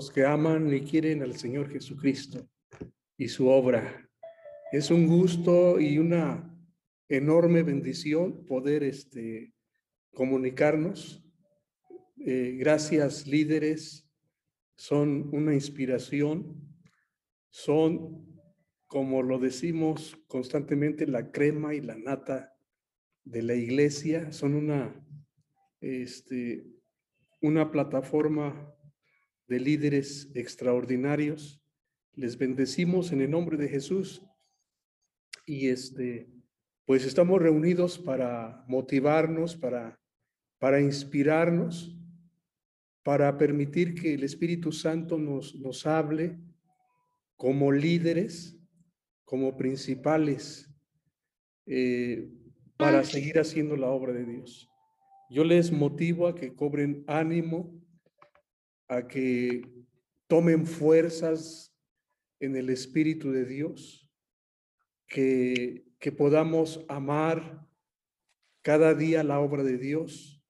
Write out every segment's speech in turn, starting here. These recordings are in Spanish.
los que aman y quieren al Señor Jesucristo y su obra. Es un gusto y una enorme bendición poder este, comunicarnos. Eh, gracias líderes, son una inspiración, son, como lo decimos constantemente, la crema y la nata de la iglesia, son una, este, una plataforma de líderes extraordinarios. Les bendecimos en el nombre de Jesús y este, pues estamos reunidos para motivarnos, para, para inspirarnos, para permitir que el Espíritu Santo nos, nos hable como líderes, como principales, eh, para seguir haciendo la obra de Dios. Yo les motivo a que cobren ánimo, a que tomen fuerzas en el Espíritu de Dios, que, que podamos amar cada día la obra de Dios.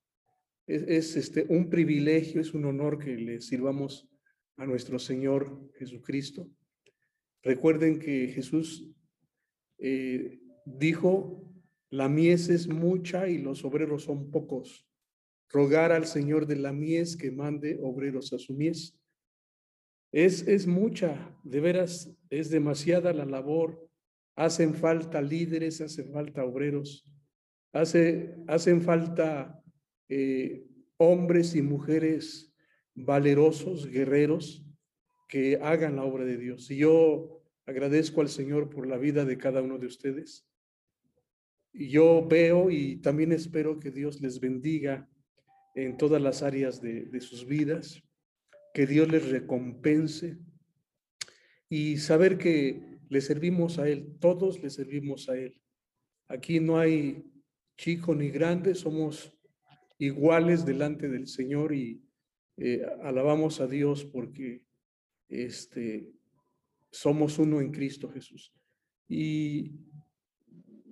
Es, este, un privilegio, es un honor que le sirvamos a nuestro Señor Jesucristo. Recuerden que Jesús eh, dijo, la mies es mucha y los obreros son pocos. Rogar al Señor de la mies que mande obreros a su mies. Es, es mucha, de veras, es demasiada la labor Hacen falta líderes, hacen falta obreros, hace, hacen falta eh, hombres y mujeres valerosos, guerreros, que hagan la obra de Dios. Y yo agradezco al Señor por la vida de cada uno de ustedes. Y yo veo y también espero que Dios les bendiga en todas las áreas de, de sus vidas, que Dios les recompense y saber que le servimos a Él, todos le servimos a Él. Aquí no hay chico ni grande, somos iguales delante del Señor y eh, alabamos a Dios porque este, somos uno en Cristo Jesús. Y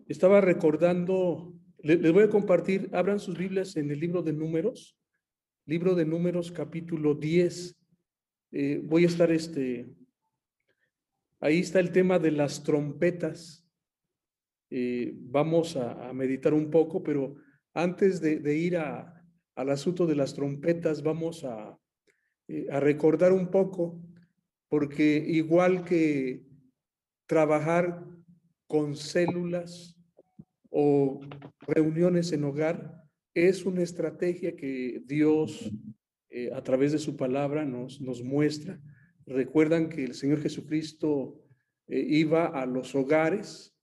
estaba recordando, les, voy a compartir, abran sus Biblias en el libro de números, libro de números capítulo 10. Eh, voy a estar este, Ahí está el tema de las trompetas. Eh, vamos a, meditar un poco, pero antes de, ir al asunto de las trompetas, vamos a, eh, a recordar un poco, porque igual que trabajar con células o reuniones en hogar, es una estrategia que Dios eh, a través de su palabra nos, nos muestra Recuerdan que el Señor Jesucristo eh, iba a los hogares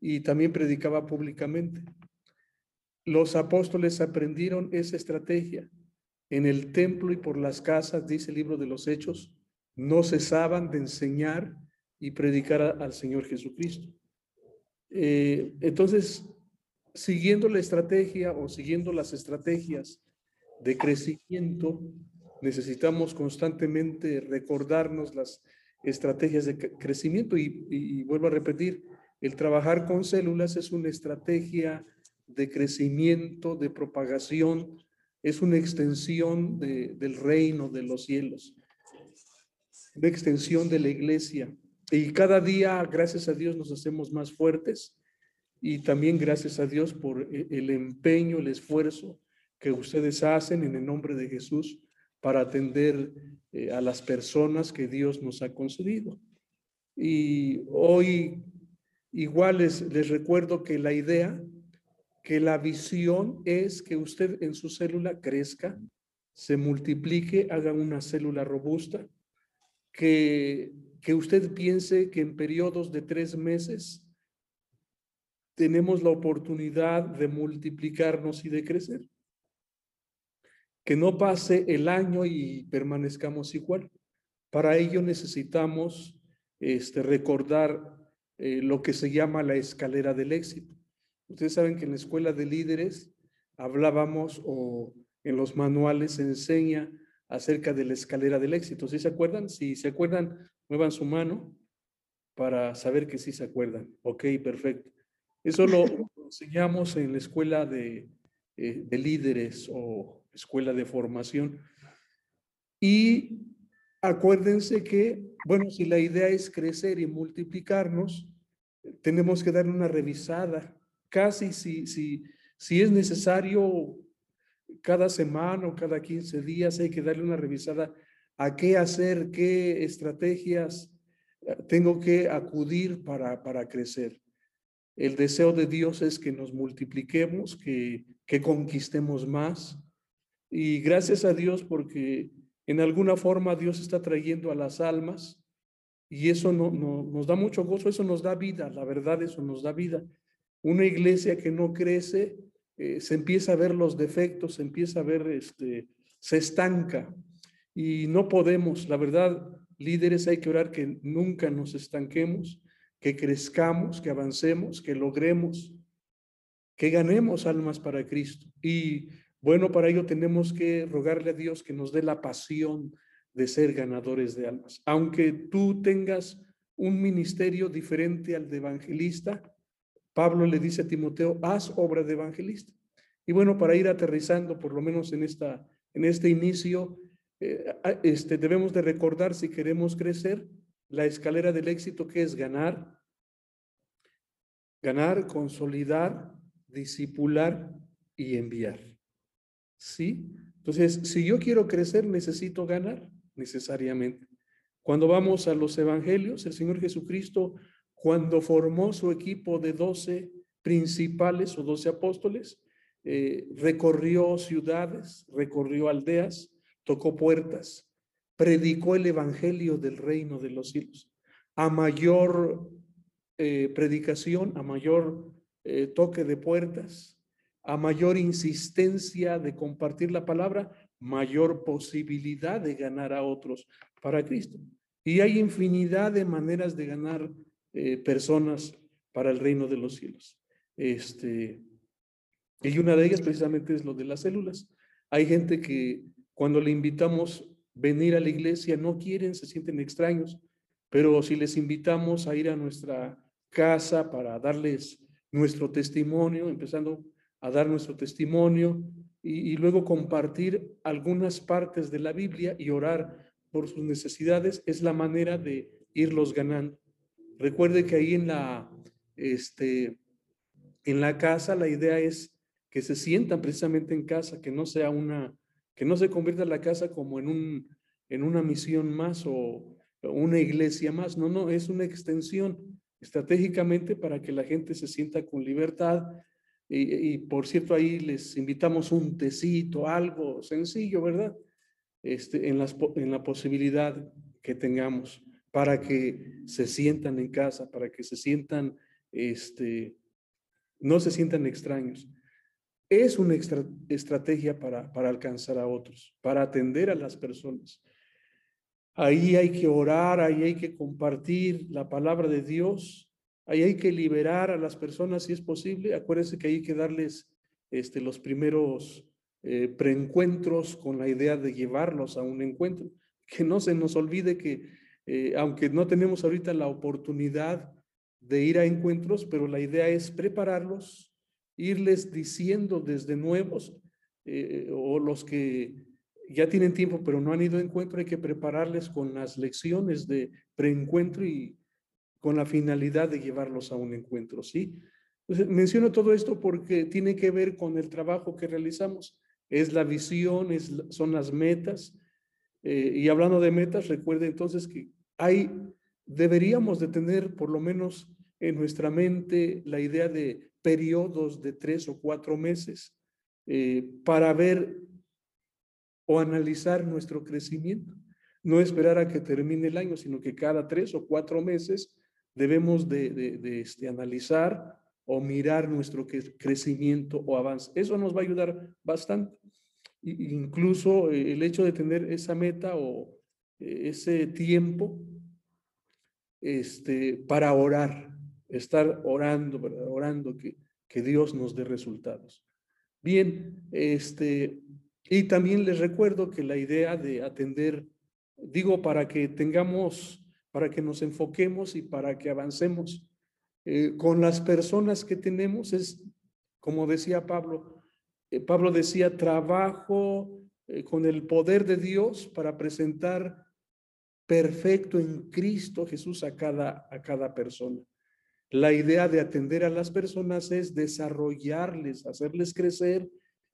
y también predicaba públicamente. Los apóstoles aprendieron esa estrategia. En el templo y por las casas, dice el libro de los Hechos, no cesaban de enseñar y predicar al Señor Jesucristo. Eh, entonces, siguiendo la estrategia o siguiendo las estrategias de crecimiento, necesitamos constantemente recordarnos las estrategias de crecimiento y, vuelvo a repetir, el trabajar con células es una estrategia de crecimiento, de propagación, es una extensión del reino de los cielos, una extensión de la iglesia. Y cada día, gracias a Dios, nos hacemos más fuertes y también gracias a Dios por e, el empeño, el esfuerzo que ustedes hacen en el nombre de Jesús para atender eh, a las personas que Dios nos ha concedido. Y hoy igual les, les recuerdo que la idea, que la visión es que usted en su célula crezca, se multiplique, haga una célula robusta, que, que usted piense que en periodos de tres meses tenemos la oportunidad de multiplicarnos y de crecer que no pase el año y permanezcamos igual. Para ello necesitamos este, recordar eh, lo que se llama la escalera del éxito. Ustedes saben que en la escuela de líderes hablábamos o en los manuales se enseña acerca de la escalera del éxito. ¿Sí se acuerdan? Si se acuerdan, muevan su mano para saber que sí se acuerdan. Ok, perfecto. Eso lo enseñamos en la escuela de, eh, de líderes o escuela de formación. Y acuérdense que, bueno, si la idea es crecer y multiplicarnos, tenemos que dar una revisada, casi si, si, si es necesario cada semana o cada 15 días hay que darle una revisada a qué hacer, qué estrategias eh, tengo que acudir para, para crecer. El deseo de Dios es que nos multipliquemos, que, que conquistemos más. Y gracias a Dios porque en alguna forma Dios está trayendo a las almas y eso no, nos da mucho gozo, eso nos da vida, la verdad, eso nos da vida. Una iglesia que no crece, eh, se empieza a ver los defectos, se empieza a ver, este, se estanca y no podemos, la verdad, líderes hay que orar que nunca nos estanquemos, que crezcamos, que avancemos, que logremos, que ganemos almas para Cristo. Y bueno, para ello tenemos que rogarle a Dios que nos dé la pasión de ser ganadores de almas. Aunque tú tengas un ministerio diferente al de evangelista, Pablo le dice a Timoteo, haz obra de evangelista. Y bueno, para ir aterrizando, por lo menos en, esta, en este inicio, eh, este, debemos de recordar si queremos crecer la escalera del éxito que es ganar, ganar, consolidar, disipular y enviar. ¿Sí? Entonces, si yo quiero crecer, necesito ganar necesariamente. Cuando vamos a los evangelios, el Señor Jesucristo, cuando formó su equipo de doce principales o doce apóstoles, eh, recorrió ciudades, recorrió aldeas, tocó puertas, predicó el evangelio del reino de los cielos. A mayor eh, predicación, a mayor eh, toque de puertas, a mayor insistencia de compartir la palabra, mayor posibilidad de ganar a otros para Cristo. Y hay infinidad de maneras de ganar eh, personas para el reino de los cielos. Este, y una de ellas precisamente es lo de las células. Hay gente que cuando le invitamos venir a la iglesia no quieren, se sienten extraños, pero si les invitamos a ir a nuestra casa para darles nuestro testimonio, empezando a dar nuestro testimonio y, luego compartir algunas partes de la Biblia y orar por sus necesidades, es la manera de irlos ganando. Recuerde que ahí en la, este, en la casa la idea es que se sientan precisamente en casa, que no sea una, que no se convierta la casa como en un, en una misión más o una iglesia más. No, no, es una extensión estratégicamente para que la gente se sienta con libertad y, por cierto, ahí les invitamos un tecito, algo sencillo, ¿verdad? Este, en, las, en la posibilidad que tengamos para que se sientan en casa, para que se sientan, este, no se sientan extraños. Es una estrategia para, para alcanzar a otros, para atender a las personas. Ahí hay que orar, ahí hay que compartir la palabra de Dios Ahí hay que liberar a las personas si es posible. Acuérdense que hay que darles este, los primeros eh, preencuentros con la idea de llevarlos a un encuentro. Que no se nos olvide que, eh, aunque no tenemos ahorita la oportunidad de ir a encuentros, pero la idea es prepararlos, irles diciendo desde nuevos eh, o los que ya tienen tiempo pero no han ido a encuentro, hay que prepararles con las lecciones de preencuentro y con la finalidad de llevarlos a un encuentro, ¿sí? Entonces, menciono todo esto porque tiene que ver con el trabajo que realizamos. Es la visión, son las metas. Eh, y hablando de metas, recuerde entonces que hay, deberíamos de tener por lo menos en nuestra mente la idea de periodos de tres o cuatro meses eh, para ver o analizar nuestro crecimiento. No esperar a que termine el año, sino que cada tres o cuatro meses debemos de, este, analizar o mirar nuestro crecimiento o avance. Eso nos va a ayudar bastante. incluso eh, el hecho de tener esa meta o ese tiempo este, para orar, estar orando, orando que, que Dios nos dé resultados. Bien, este, y también les recuerdo que la idea de atender, digo, para que tengamos para que nos enfoquemos y para que avancemos. Eh, con las personas que tenemos es, como decía Pablo, eh, Pablo decía, trabajo eh, con el poder de Dios para presentar perfecto en Cristo Jesús a cada, a cada persona. La idea de atender a las personas es desarrollarles, hacerles crecer,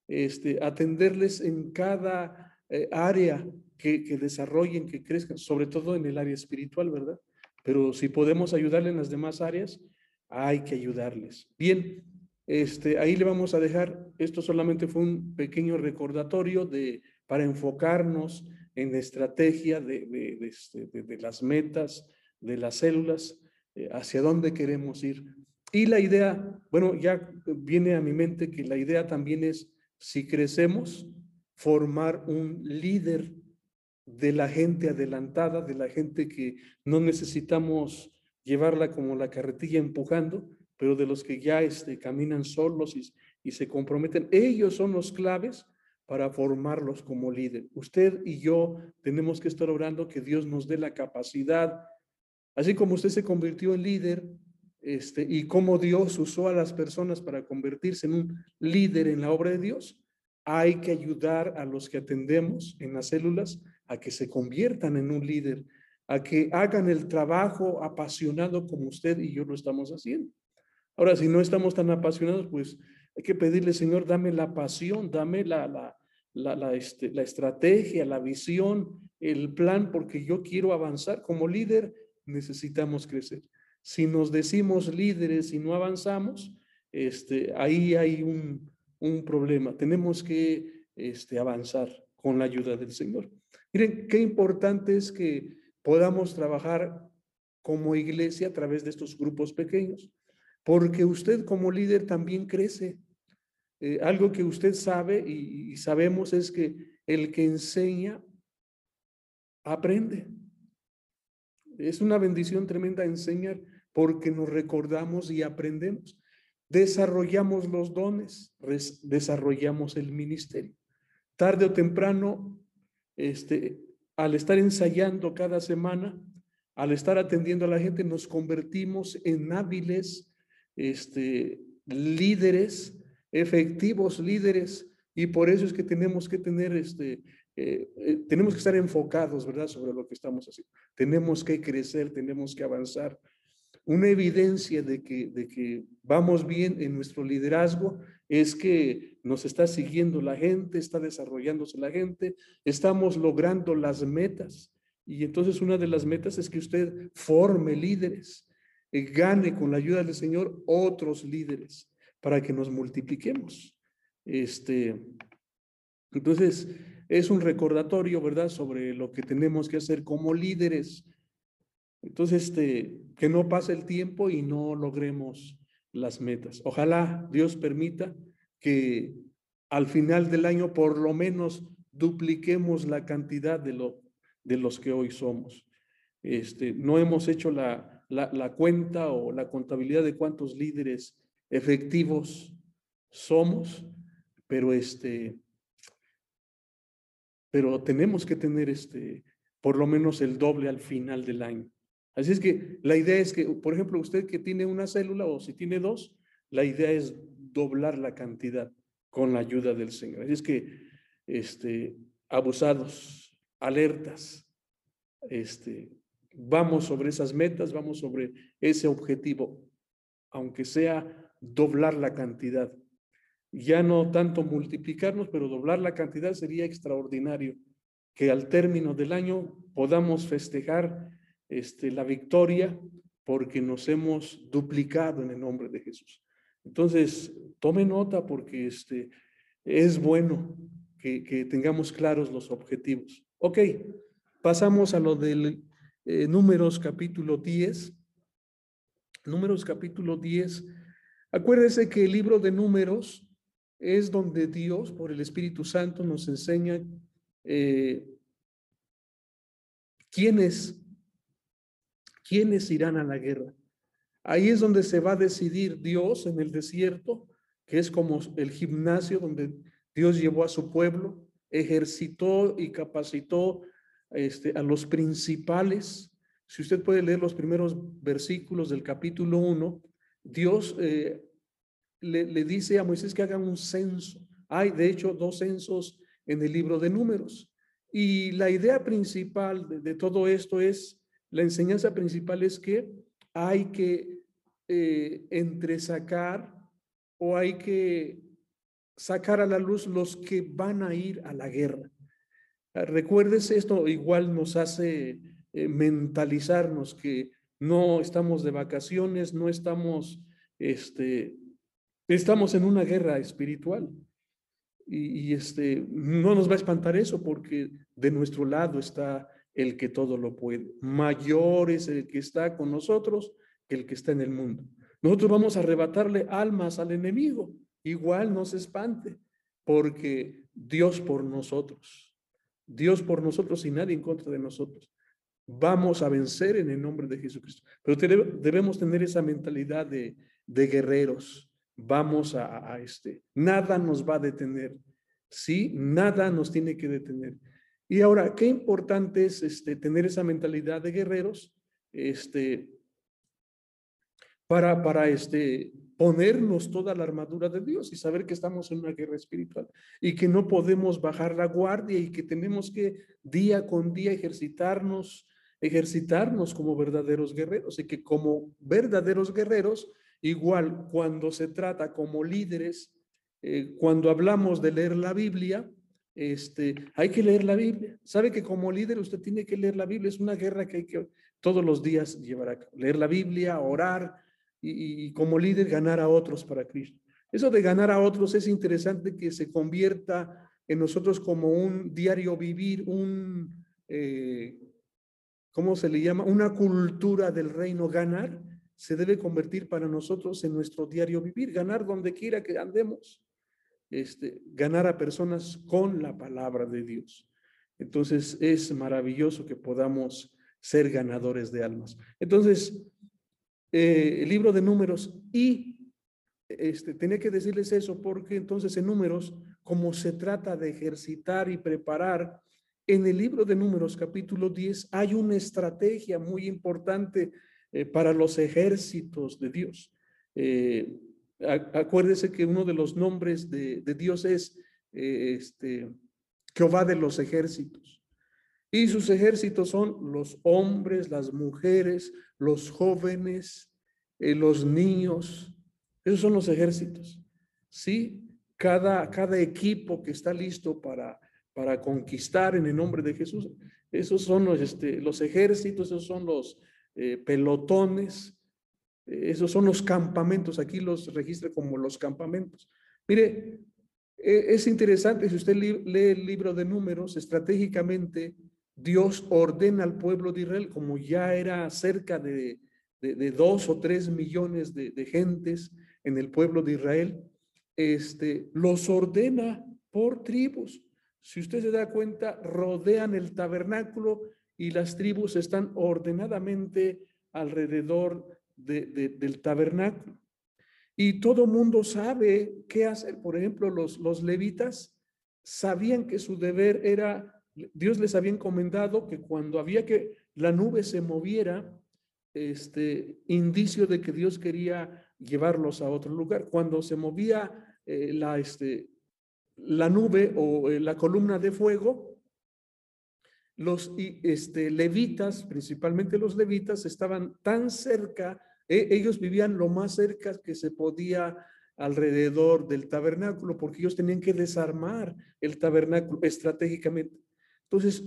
este, atenderles en cada eh, área que, que, desarrollen, que crezcan, sobre todo en el área espiritual, ¿verdad? Pero si podemos ayudarle en las demás áreas, hay que ayudarles. Bien, este, ahí le vamos a dejar, esto solamente fue un pequeño recordatorio de, para enfocarnos en la estrategia de, de, de este, las metas, de las células, eh, hacia dónde queremos ir. Y la idea, bueno, ya viene a mi mente que la idea también es, si crecemos, formar un líder de la gente adelantada, de la gente que no necesitamos llevarla como la carretilla empujando, pero de los que ya este, caminan solos y se comprometen. Ellos son los claves para formarlos como líder. Usted y yo tenemos que estar orando que Dios nos dé la capacidad Así como usted se convirtió en líder este, y como Dios usó a las personas para convertirse en un líder en la obra de Dios, hay que ayudar a los que atendemos en las células a que se conviertan en un líder, a que hagan el trabajo apasionado como usted y yo lo estamos haciendo. Ahora, si no estamos tan apasionados, pues hay que pedirle, Señor, dame la pasión, dame la, la, la, la, este, la estrategia, la visión, el plan, porque yo quiero avanzar como líder necesitamos crecer. Si nos decimos líderes y no avanzamos, este, ahí hay un, un problema. Tenemos que este, avanzar con la ayuda del Señor. Miren, qué importante es que podamos trabajar como iglesia a través de estos grupos pequeños, porque usted como líder también crece. Eh, algo que usted sabe y, sabemos es que el que enseña aprende. Es una bendición tremenda enseñar porque nos recordamos y aprendemos. Desarrollamos los dones, desarrollamos el ministerio. Tarde o temprano, este, al estar ensayando cada semana, al estar atendiendo a la gente, nos convertimos en hábiles este, líderes, efectivos líderes, y por eso es que tenemos que tener este, eh, eh, tenemos que estar enfocados, ¿verdad?, sobre lo que estamos haciendo. Tenemos que crecer, tenemos que avanzar. Una evidencia de que, de que vamos bien en nuestro liderazgo es que nos está siguiendo la gente, está desarrollándose la gente, estamos logrando las metas. Y entonces una de las metas es que usted forme líderes, eh, gane con la ayuda del Señor otros líderes para que nos multipliquemos. Este, entonces, es un recordatorio, ¿verdad?, sobre lo que tenemos que hacer como líderes. Entonces, este, que no pase el tiempo y no logremos las metas. Ojalá Dios permita que al final del año por lo menos dupliquemos la cantidad de, lo, de los que hoy somos. Este, no hemos hecho la, la, la cuenta o la contabilidad de cuántos líderes efectivos somos, pero este, pero tenemos que tener este, por lo menos el doble al final del año. Así es que la idea es que, por ejemplo, usted que tiene una célula o si tiene dos, la idea es doblar la cantidad con la ayuda del Señor. Así es que, este, abusados, alertas, este, vamos sobre esas metas, vamos sobre ese objetivo, aunque sea doblar la cantidad ya no tanto multiplicarnos, pero doblar la cantidad sería extraordinario, que al término del año podamos festejar este, la victoria porque nos hemos duplicado en el nombre de Jesús. Entonces, tome nota porque este, es bueno que, que tengamos claros los objetivos. Ok, pasamos a lo del eh, números capítulo 10. Números capítulo 10. Acuérdese que el libro de números es donde Dios, por el Espíritu Santo, nos enseña eh, quiénes, quiénes irán a la guerra. Ahí es donde se va a decidir Dios en el desierto, que es como el gimnasio donde Dios llevó a su pueblo, ejercitó y capacitó este, a los principales. Si usted puede leer los primeros versículos del capítulo 1, Dios eh, le, dice a Moisés que haga un censo. Hay, de hecho, dos censos en el libro de números. Y la idea principal de, todo esto es, la enseñanza principal es que hay que eh, entresacar o hay que sacar a la luz los que van a ir a la guerra. Recuérdese, esto igual nos hace eh, mentalizarnos que no estamos de vacaciones, no estamos, este, estamos en una guerra espiritual. Y, este, no nos va a espantar eso porque de nuestro lado está el que todo lo puede. Mayor es el que está con nosotros que el que está en el mundo. Nosotros vamos a arrebatarle almas al enemigo. Igual no se espante, porque Dios por nosotros, Dios por nosotros y nadie en contra de nosotros. Vamos a vencer en el nombre de Jesucristo. Pero debemos tener esa mentalidad de, de guerreros, vamos a, este, nada nos va a detener, ¿sí? Nada nos tiene que detener. Y ahora, qué importante es este, tener esa mentalidad de guerreros, este, para, para este, ponernos toda la armadura de Dios y saber que estamos en una guerra espiritual y que no podemos bajar la guardia y que tenemos que día con día ejercitarnos, ejercitarnos como verdaderos guerreros y que como verdaderos guerreros Igual, cuando se trata como líderes, eh, cuando hablamos de leer la Biblia, este, hay que leer la Biblia. Sabe que como líder usted tiene que leer la Biblia. Es una guerra que hay que todos los días llevar a cabo. Leer la Biblia, orar y, como líder ganar a otros para Cristo. Eso de ganar a otros es interesante que se convierta en nosotros como un diario vivir, un, eh, ¿cómo se le llama? Una cultura del reino ganar se debe convertir para nosotros en nuestro diario vivir, ganar donde quiera que andemos, este, ganar a personas con la palabra de Dios. Entonces es maravilloso que podamos ser ganadores de almas. Entonces, eh, el libro de números y este, tenía que decirles eso porque entonces en números, como se trata de ejercitar y preparar, en el libro de números capítulo 10 hay una estrategia muy importante eh, para los ejércitos de Dios. Eh, acuérdese que uno de los nombres de, Dios es eh, este, Jehová de los ejércitos. Y sus ejércitos son los hombres, las mujeres, los jóvenes, los niños. Esos son los ejércitos. Sí, cada, cada equipo que está listo para, para conquistar en el nombre de Jesús. Esos son los, este, ejércitos, esos son los, eh, pelotones, eh, esos son los campamentos, aquí los registra como los campamentos. Mire, e, es interesante, si usted lee el libro de números, estratégicamente Dios ordena al pueblo de Israel, como ya era cerca de, de, dos o tres millones de, de, gentes en el pueblo de Israel, este, los ordena por tribus. Si usted se da cuenta, rodean el tabernáculo y las tribus están ordenadamente alrededor del tabernáculo. Y todo mundo sabe qué hacer. Por ejemplo, los, los levitas sabían que su deber era, Dios les había encomendado que cuando había que la nube se moviera, este indicio de que Dios quería llevarlos a otro lugar. Cuando se movía eh, la, este, la nube o eh, la columna de fuego, los este, levitas, principalmente los levitas, estaban tan cerca, e, ellos vivían lo más cerca que se podía alrededor del tabernáculo, porque ellos tenían que desarmar el tabernáculo estratégicamente. Entonces,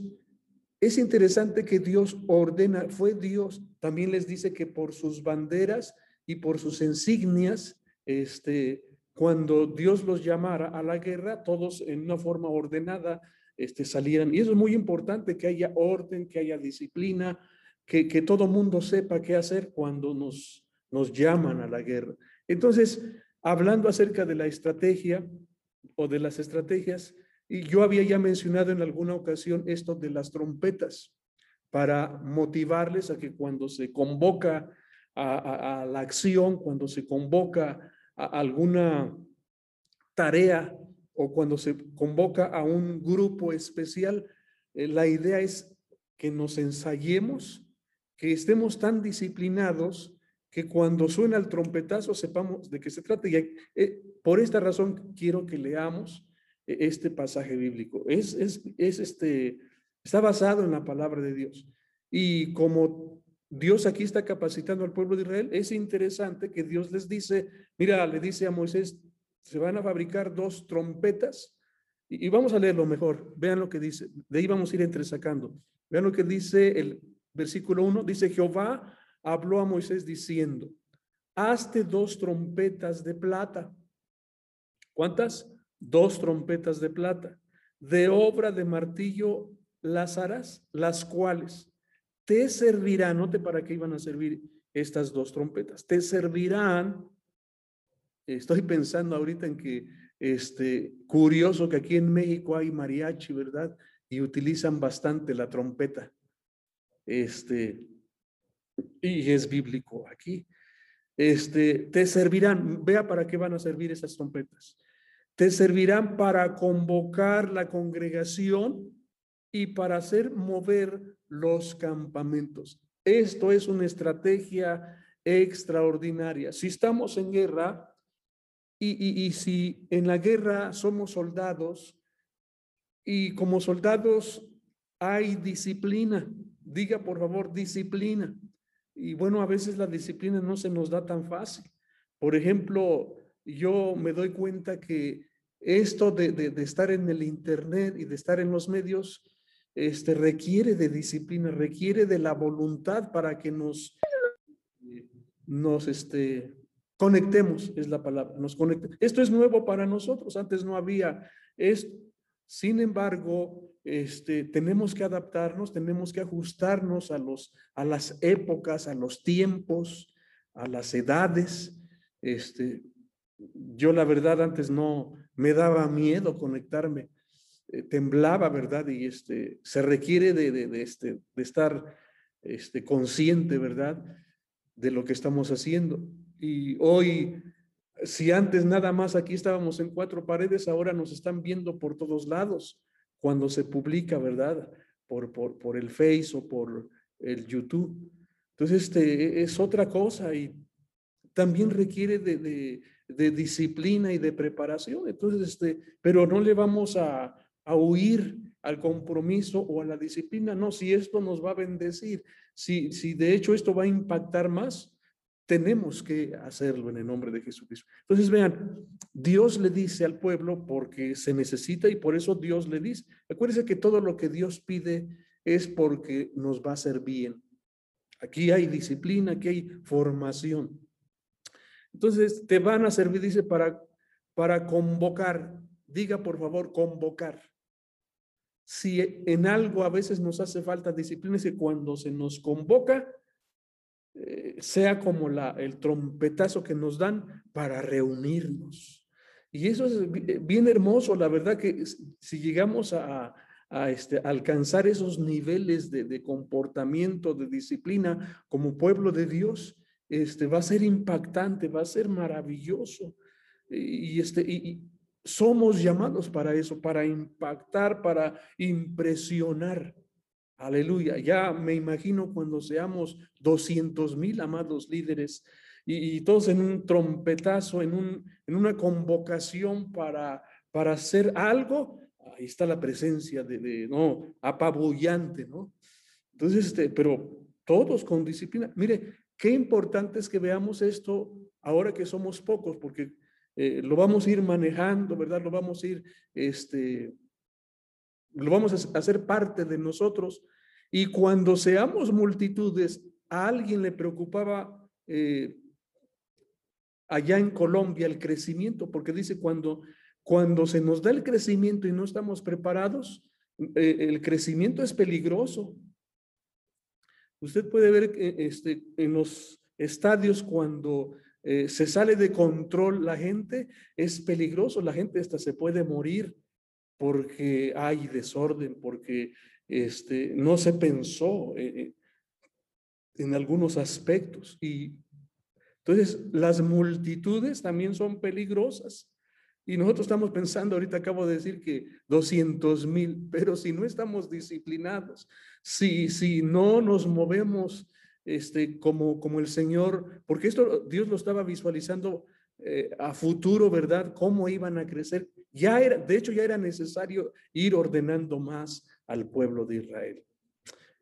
es interesante que Dios ordena, fue Dios, también les dice que por sus banderas y por sus insignias, este, cuando Dios los llamara a la guerra, todos en una forma ordenada este, salieran. Y eso es muy importante, que haya orden, que haya disciplina, que, todo mundo sepa qué hacer cuando nos, llaman a la guerra. Entonces, hablando acerca de la estrategia o de las estrategias, y yo había ya mencionado en alguna ocasión esto de las trompetas, para motivarles a que cuando se convoca a, a la acción, cuando se convoca alguna tarea o cuando se convoca a un grupo especial, eh, la idea es que nos ensayemos, que estemos tan disciplinados que cuando suena el trompetazo sepamos de qué se trata. Y eh, por esta razón quiero que leamos eh, este pasaje bíblico. Es, es, es este, Está basado en la palabra de Dios. Y como Dios aquí está capacitando al pueblo de Israel, es interesante que Dios les dice, mira, le dice a Moisés, se van a fabricar dos trompetas. Y, vamos a leerlo mejor. Vean lo que dice. De ahí vamos a ir entresacando. Vean lo que dice el versículo 1. Dice, Jehová habló a Moisés diciendo, hazte dos trompetas de plata. ¿Cuántas? Dos trompetas de plata. De obra de martillo las harás, las cuales te servirán, note para qué iban a servir estas dos trompetas, te servirán, estoy pensando ahorita en que, este, curioso que aquí en México hay mariachi, ¿verdad? Y utilizan bastante la trompeta. Este, y es bíblico aquí. Este, te servirán, vea para qué van a servir esas trompetas. Te servirán para convocar la congregación y para hacer mover los campamentos. Esto es una estrategia extraordinaria. Si estamos en guerra y, y, si en la guerra somos soldados y como soldados hay disciplina, diga por favor disciplina. Y bueno, a veces la disciplina no se nos da tan fácil. Por ejemplo, yo me doy cuenta que esto de, de, de estar en el Internet y de estar en los medios, este, requiere de disciplina, requiere de la voluntad para que nos, nos este, conectemos, es la palabra, nos conecte. Esto es nuevo para nosotros, antes no había esto. Sin embargo, este, tenemos que adaptarnos, tenemos que ajustarnos a, los, a las épocas, a los tiempos, a las edades. Este, yo la verdad antes no me daba miedo conectarme eh, temblaba, ¿verdad? Y este, se requiere de, de, este, de estar este, consciente, ¿verdad? De lo que estamos haciendo. Y hoy, si antes nada más aquí estábamos en cuatro paredes, ahora nos están viendo por todos lados cuando se publica, ¿verdad? Por, por, por el Face o por el YouTube. Entonces, este es otra cosa y también requiere de, de, de disciplina y de preparación. Entonces, este, pero no le vamos a, a huir al compromiso o a la disciplina. No, si esto nos va a bendecir, si, si de hecho esto va a impactar más, tenemos que hacerlo en el nombre de Jesucristo. Entonces, vean, Dios le dice al pueblo porque se necesita y por eso Dios le dice. Acuérdense que todo lo que Dios pide es porque nos va a hacer bien. Aquí hay disciplina, aquí hay formación. Entonces, te van a servir, dice, para, para convocar. Diga, por favor, convocar si en algo a veces nos hace falta disciplina, es que cuando se nos convoca, eh, sea como la, el trompetazo que nos dan para reunirnos. Y eso es bien hermoso, la verdad que si llegamos a, a este, alcanzar esos niveles de, de, comportamiento, de disciplina como pueblo de Dios, este, va a ser impactante, va a ser maravilloso. Y, este, y, somos llamados para eso, para impactar, para impresionar. Aleluya. Ya me imagino cuando seamos 200 mil amados líderes y, todos en un trompetazo, en, un, en una convocación para, para hacer algo. Ahí está la presencia de, de no, apabullante, ¿no? Entonces, este, pero todos con disciplina. Mire, qué importante es que veamos esto ahora que somos pocos, porque eh, lo vamos a ir manejando, ¿verdad? Lo vamos a ir, este, lo vamos a hacer parte de nosotros. Y cuando seamos multitudes, a alguien le preocupaba eh, allá en Colombia el crecimiento, porque dice cuando, cuando se nos da el crecimiento y no estamos preparados, eh, el crecimiento es peligroso. Usted puede ver este, en los estadios cuando eh, se sale de control la gente, es peligroso, la gente hasta se puede morir porque hay desorden, porque este, no se pensó eh, eh, en algunos aspectos. Y entonces las multitudes también son peligrosas. Y nosotros estamos pensando, ahorita acabo de decir que 200 mil, pero si no estamos disciplinados, si, si no nos movemos este, como, como el Señor, porque esto Dios lo estaba visualizando eh, a futuro, ¿verdad? Cómo iban a crecer. Ya era, de hecho, ya era necesario ir ordenando más, al pueblo de Israel.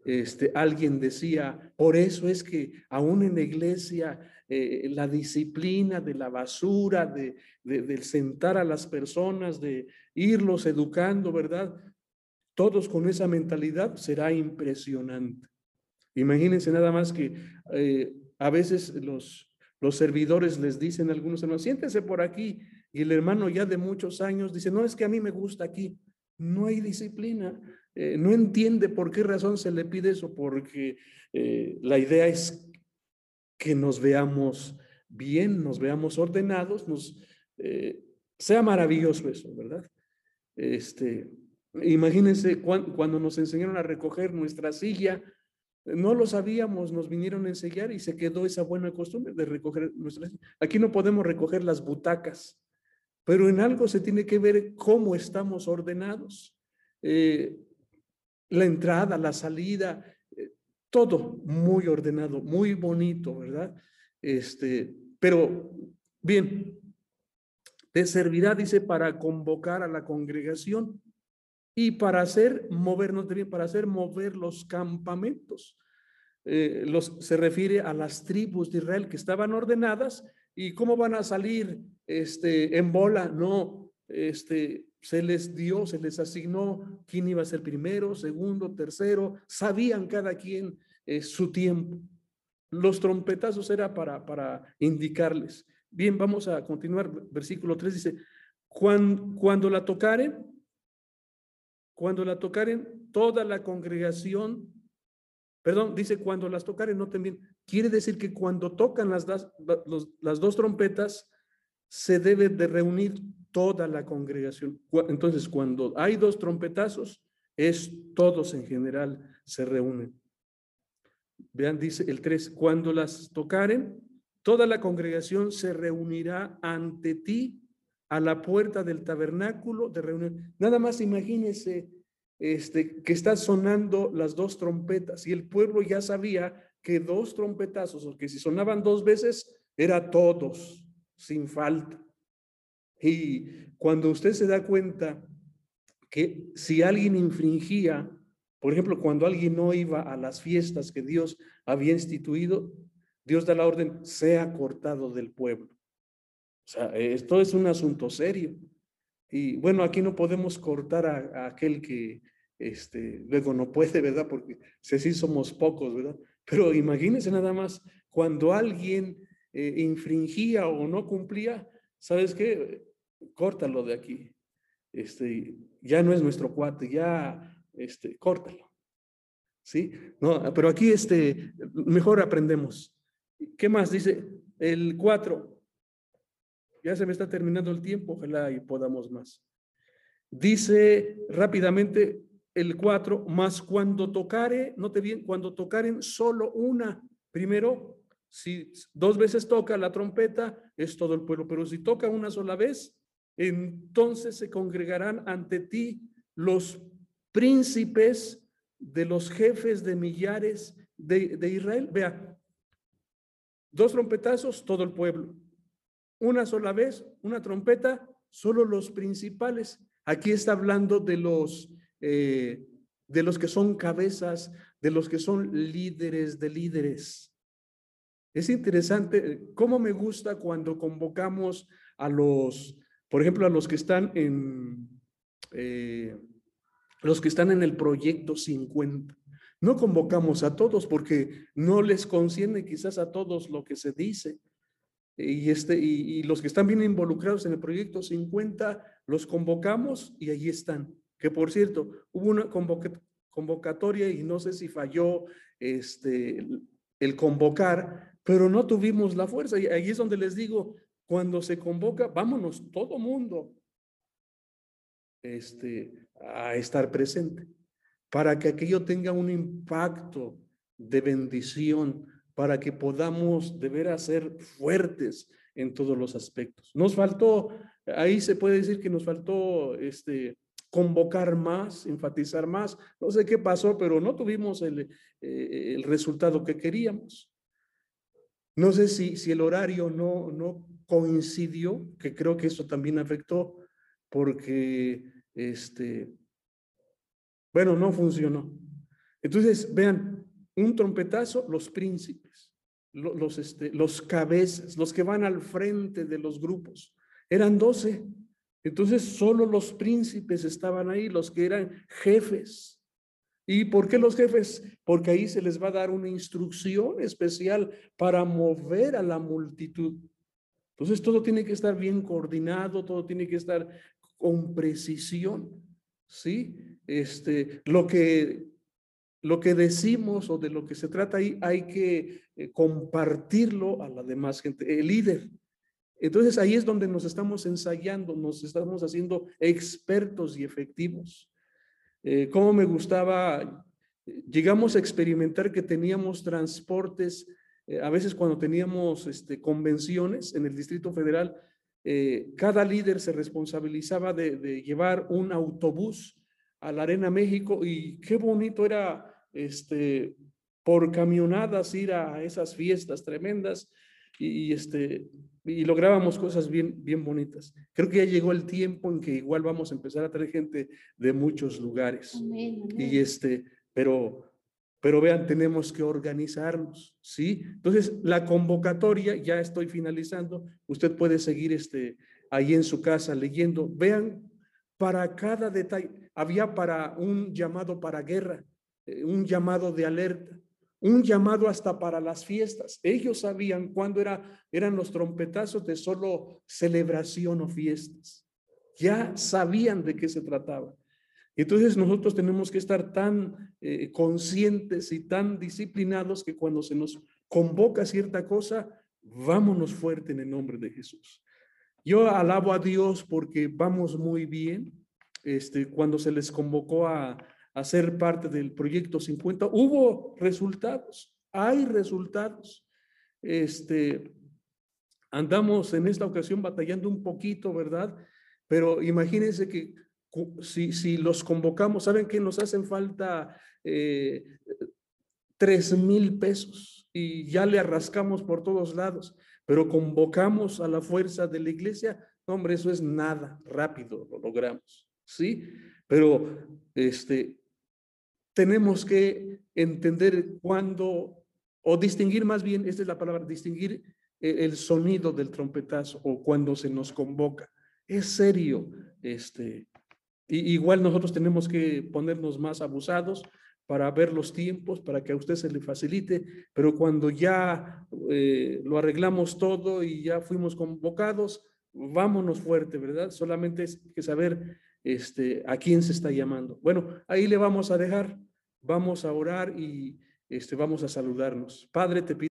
Este, alguien decía, por eso es que aún en la iglesia eh, la disciplina de la basura, de, de, sentar a las personas, de irlos educando, ¿verdad? Todos con esa mentalidad será impresionante. Imagínense nada más que eh, a veces los, los servidores les dicen a algunos hermanos, siéntense por aquí. Y el hermano ya de muchos años dice, no es que a mí me gusta aquí. No hay disciplina. Eh, no entiende por qué razón se le pide eso, porque eh, la idea es que nos veamos bien, nos veamos ordenados, nos, sea maravilloso eso, ¿verdad? Este, imagínense cuando, nos enseñaron a recoger nuestra silla, no lo sabíamos, nos vinieron a enseñar y se quedó esa buena costumbre de recoger nuestra silla. Aquí no podemos recoger las butacas, pero en algo se tiene que ver cómo estamos ordenados la entrada, la salida, eh, todo muy ordenado, muy bonito, ¿verdad? Este, pero bien, te servirá, dice, para convocar a la congregación y para hacer movernos, para hacer mover los campamentos. Eh, los, se refiere a las tribus de Israel que estaban ordenadas y cómo van a salir este, en bola, no, este, se les dio, se les asignó quién iba a ser primero, segundo, tercero, sabían cada quien eh, su tiempo. Los trompetazos era para, para indicarles. Bien, vamos a continuar. Versículo 3 dice, cuando, cuando la tocaren, cuando la tocaren, toda la congregación, perdón, dice cuando las tocaren, no también, quiere decir que cuando tocan las, las dos trompetas, se debe de reunir toda la congregación. Entonces, cuando hay dos trompetazos, es todos en general se reúnen. Vean, dice el 3, cuando las tocaren, toda la congregación se reunirá ante ti a la puerta del tabernáculo de reunión. Nada más imagínese este, que están sonando las dos trompetas y el pueblo ya sabía que dos trompetazos, o que si sonaban dos veces, era todos, sin falta. Y cuando usted se da cuenta que si alguien infringía, por ejemplo, cuando alguien no iba a las fiestas que Dios había instituido, Dios da la orden, sea cortado del pueblo. O sea, esto es un asunto serio. Y bueno, aquí no podemos cortar a, aquel que este, luego no puede, ¿verdad? Porque si así somos pocos, ¿verdad? Pero imagínense nada más, cuando alguien eh, infringía o no cumplía, ¿sabes qué? Córtalo de aquí. Este, ya no es nuestro cuate, ya, este, córtalo. ¿Sí? No, pero aquí, este, mejor aprendemos. ¿Qué más dice? El 4. Ya se me está terminando el tiempo, ojalá y podamos más. Dice rápidamente el 4, más cuando tocare, note bien, cuando tocaren solo una, primero si dos veces toca la trompeta, es todo el pueblo, pero si toca una sola vez, entonces se congregarán ante ti los príncipes de los jefes de millares de, de Israel. Vea, dos trompetazos, todo el pueblo. Una sola vez, una trompeta, solo los principales. Aquí está hablando de los, eh, de los que son cabezas, de los que son líderes de líderes. Es interesante eh, cómo me gusta cuando convocamos a los, por ejemplo, a los que están en, eh, los que están en el proyecto 50. No convocamos a todos porque no les concierne quizás a todos lo que se dice. Y, este, y, los que están bien involucrados en el proyecto 50, los convocamos y allí están. Que por cierto, hubo una convocatoria y no sé si falló este, el convocar, pero no tuvimos la fuerza. Y ahí es donde les digo, cuando se convoca, vámonos todo mundo este, a estar presente, para que aquello tenga un impacto de bendición, para que podamos de veras ser fuertes en todos los aspectos. Nos faltó, ahí se puede decir que nos faltó este, convocar más, enfatizar más. No sé qué pasó, pero no tuvimos el, eh, el resultado que queríamos. No sé si, si el horario no, no coincidió, que creo que eso también afectó, porque este, Bueno, no funcionó. Entonces, vean, un trompetazo, los príncipes, los, este, los cabezas, los que van al frente de los grupos. Eran doce. Entonces, solo los príncipes estaban ahí, los que eran jefes. ¿Y por qué los jefes? Porque ahí se les va a dar una instrucción especial para mover a la multitud. Entonces, todo tiene que estar bien coordinado, todo tiene que estar con precisión. ¿Sí? Este, lo que lo que decimos o de lo que se trata ahí hay que eh, compartirlo a la demás gente, el líder. Entonces ahí es donde nos estamos ensayando, nos estamos haciendo expertos y efectivos. Eh, como me gustaba, llegamos a experimentar que teníamos transportes, eh, a veces cuando teníamos este, convenciones en el Distrito Federal, cada líder se responsabilizaba de llevar un autobús a la Arena México y qué bonito era este, por camionadas ir a esas fiestas tremendas y, este, y lográbamos cosas bien, bien bonitas. Creo que ya llegó el tiempo en que igual vamos a empezar a traer gente de muchos lugares. Y este, pero, pero vean, tenemos que organizarnos, ¿sí? Entonces, la convocatoria, ya estoy finalizando, usted puede seguir este, ahí en su casa leyendo. Vean, para cada detalle, había para un llamado para guerra, un llamado de alerta, un llamado hasta para las fiestas. Ellos sabían cuándo era, eran los trompetazos de solo celebración o fiestas. Ya sabían de qué se trataba. Entonces nosotros tenemos que estar tan eh, conscientes y tan disciplinados que cuando se nos convoca cierta cosa, vámonos fuerte en el nombre de Jesús. Yo alabo a Dios porque vamos muy bien. Este, cuando se les convocó a, a ser parte del proyecto 50, hubo resultados, hay resultados. Este, andamos en esta ocasión batallando un poquito, ¿verdad? Pero imagínense que si, si los convocamos, ¿saben que nos hacen falta eh, tres mil pesos? Y ya le arrascamos por todos lados, pero convocamos a la fuerza de la iglesia, hombre, eso es nada, rápido lo logramos, ¿sí? Pero este, tenemos que entender cuándo, o distinguir más bien, esta es la palabra, distinguir eh, el sonido del trompetazo o cuando se nos convoca. Es serio. Este, y igual nosotros tenemos que ponernos más abusados para ver los tiempos, para que a usted se le facilite, pero cuando ya eh, lo arreglamos todo y ya fuimos convocados, vámonos fuerte, ¿verdad? Solamente es que saber este, a quién se está llamando. Bueno, ahí le vamos a dejar, vamos a orar y este, vamos a saludarnos. Padre, te pido.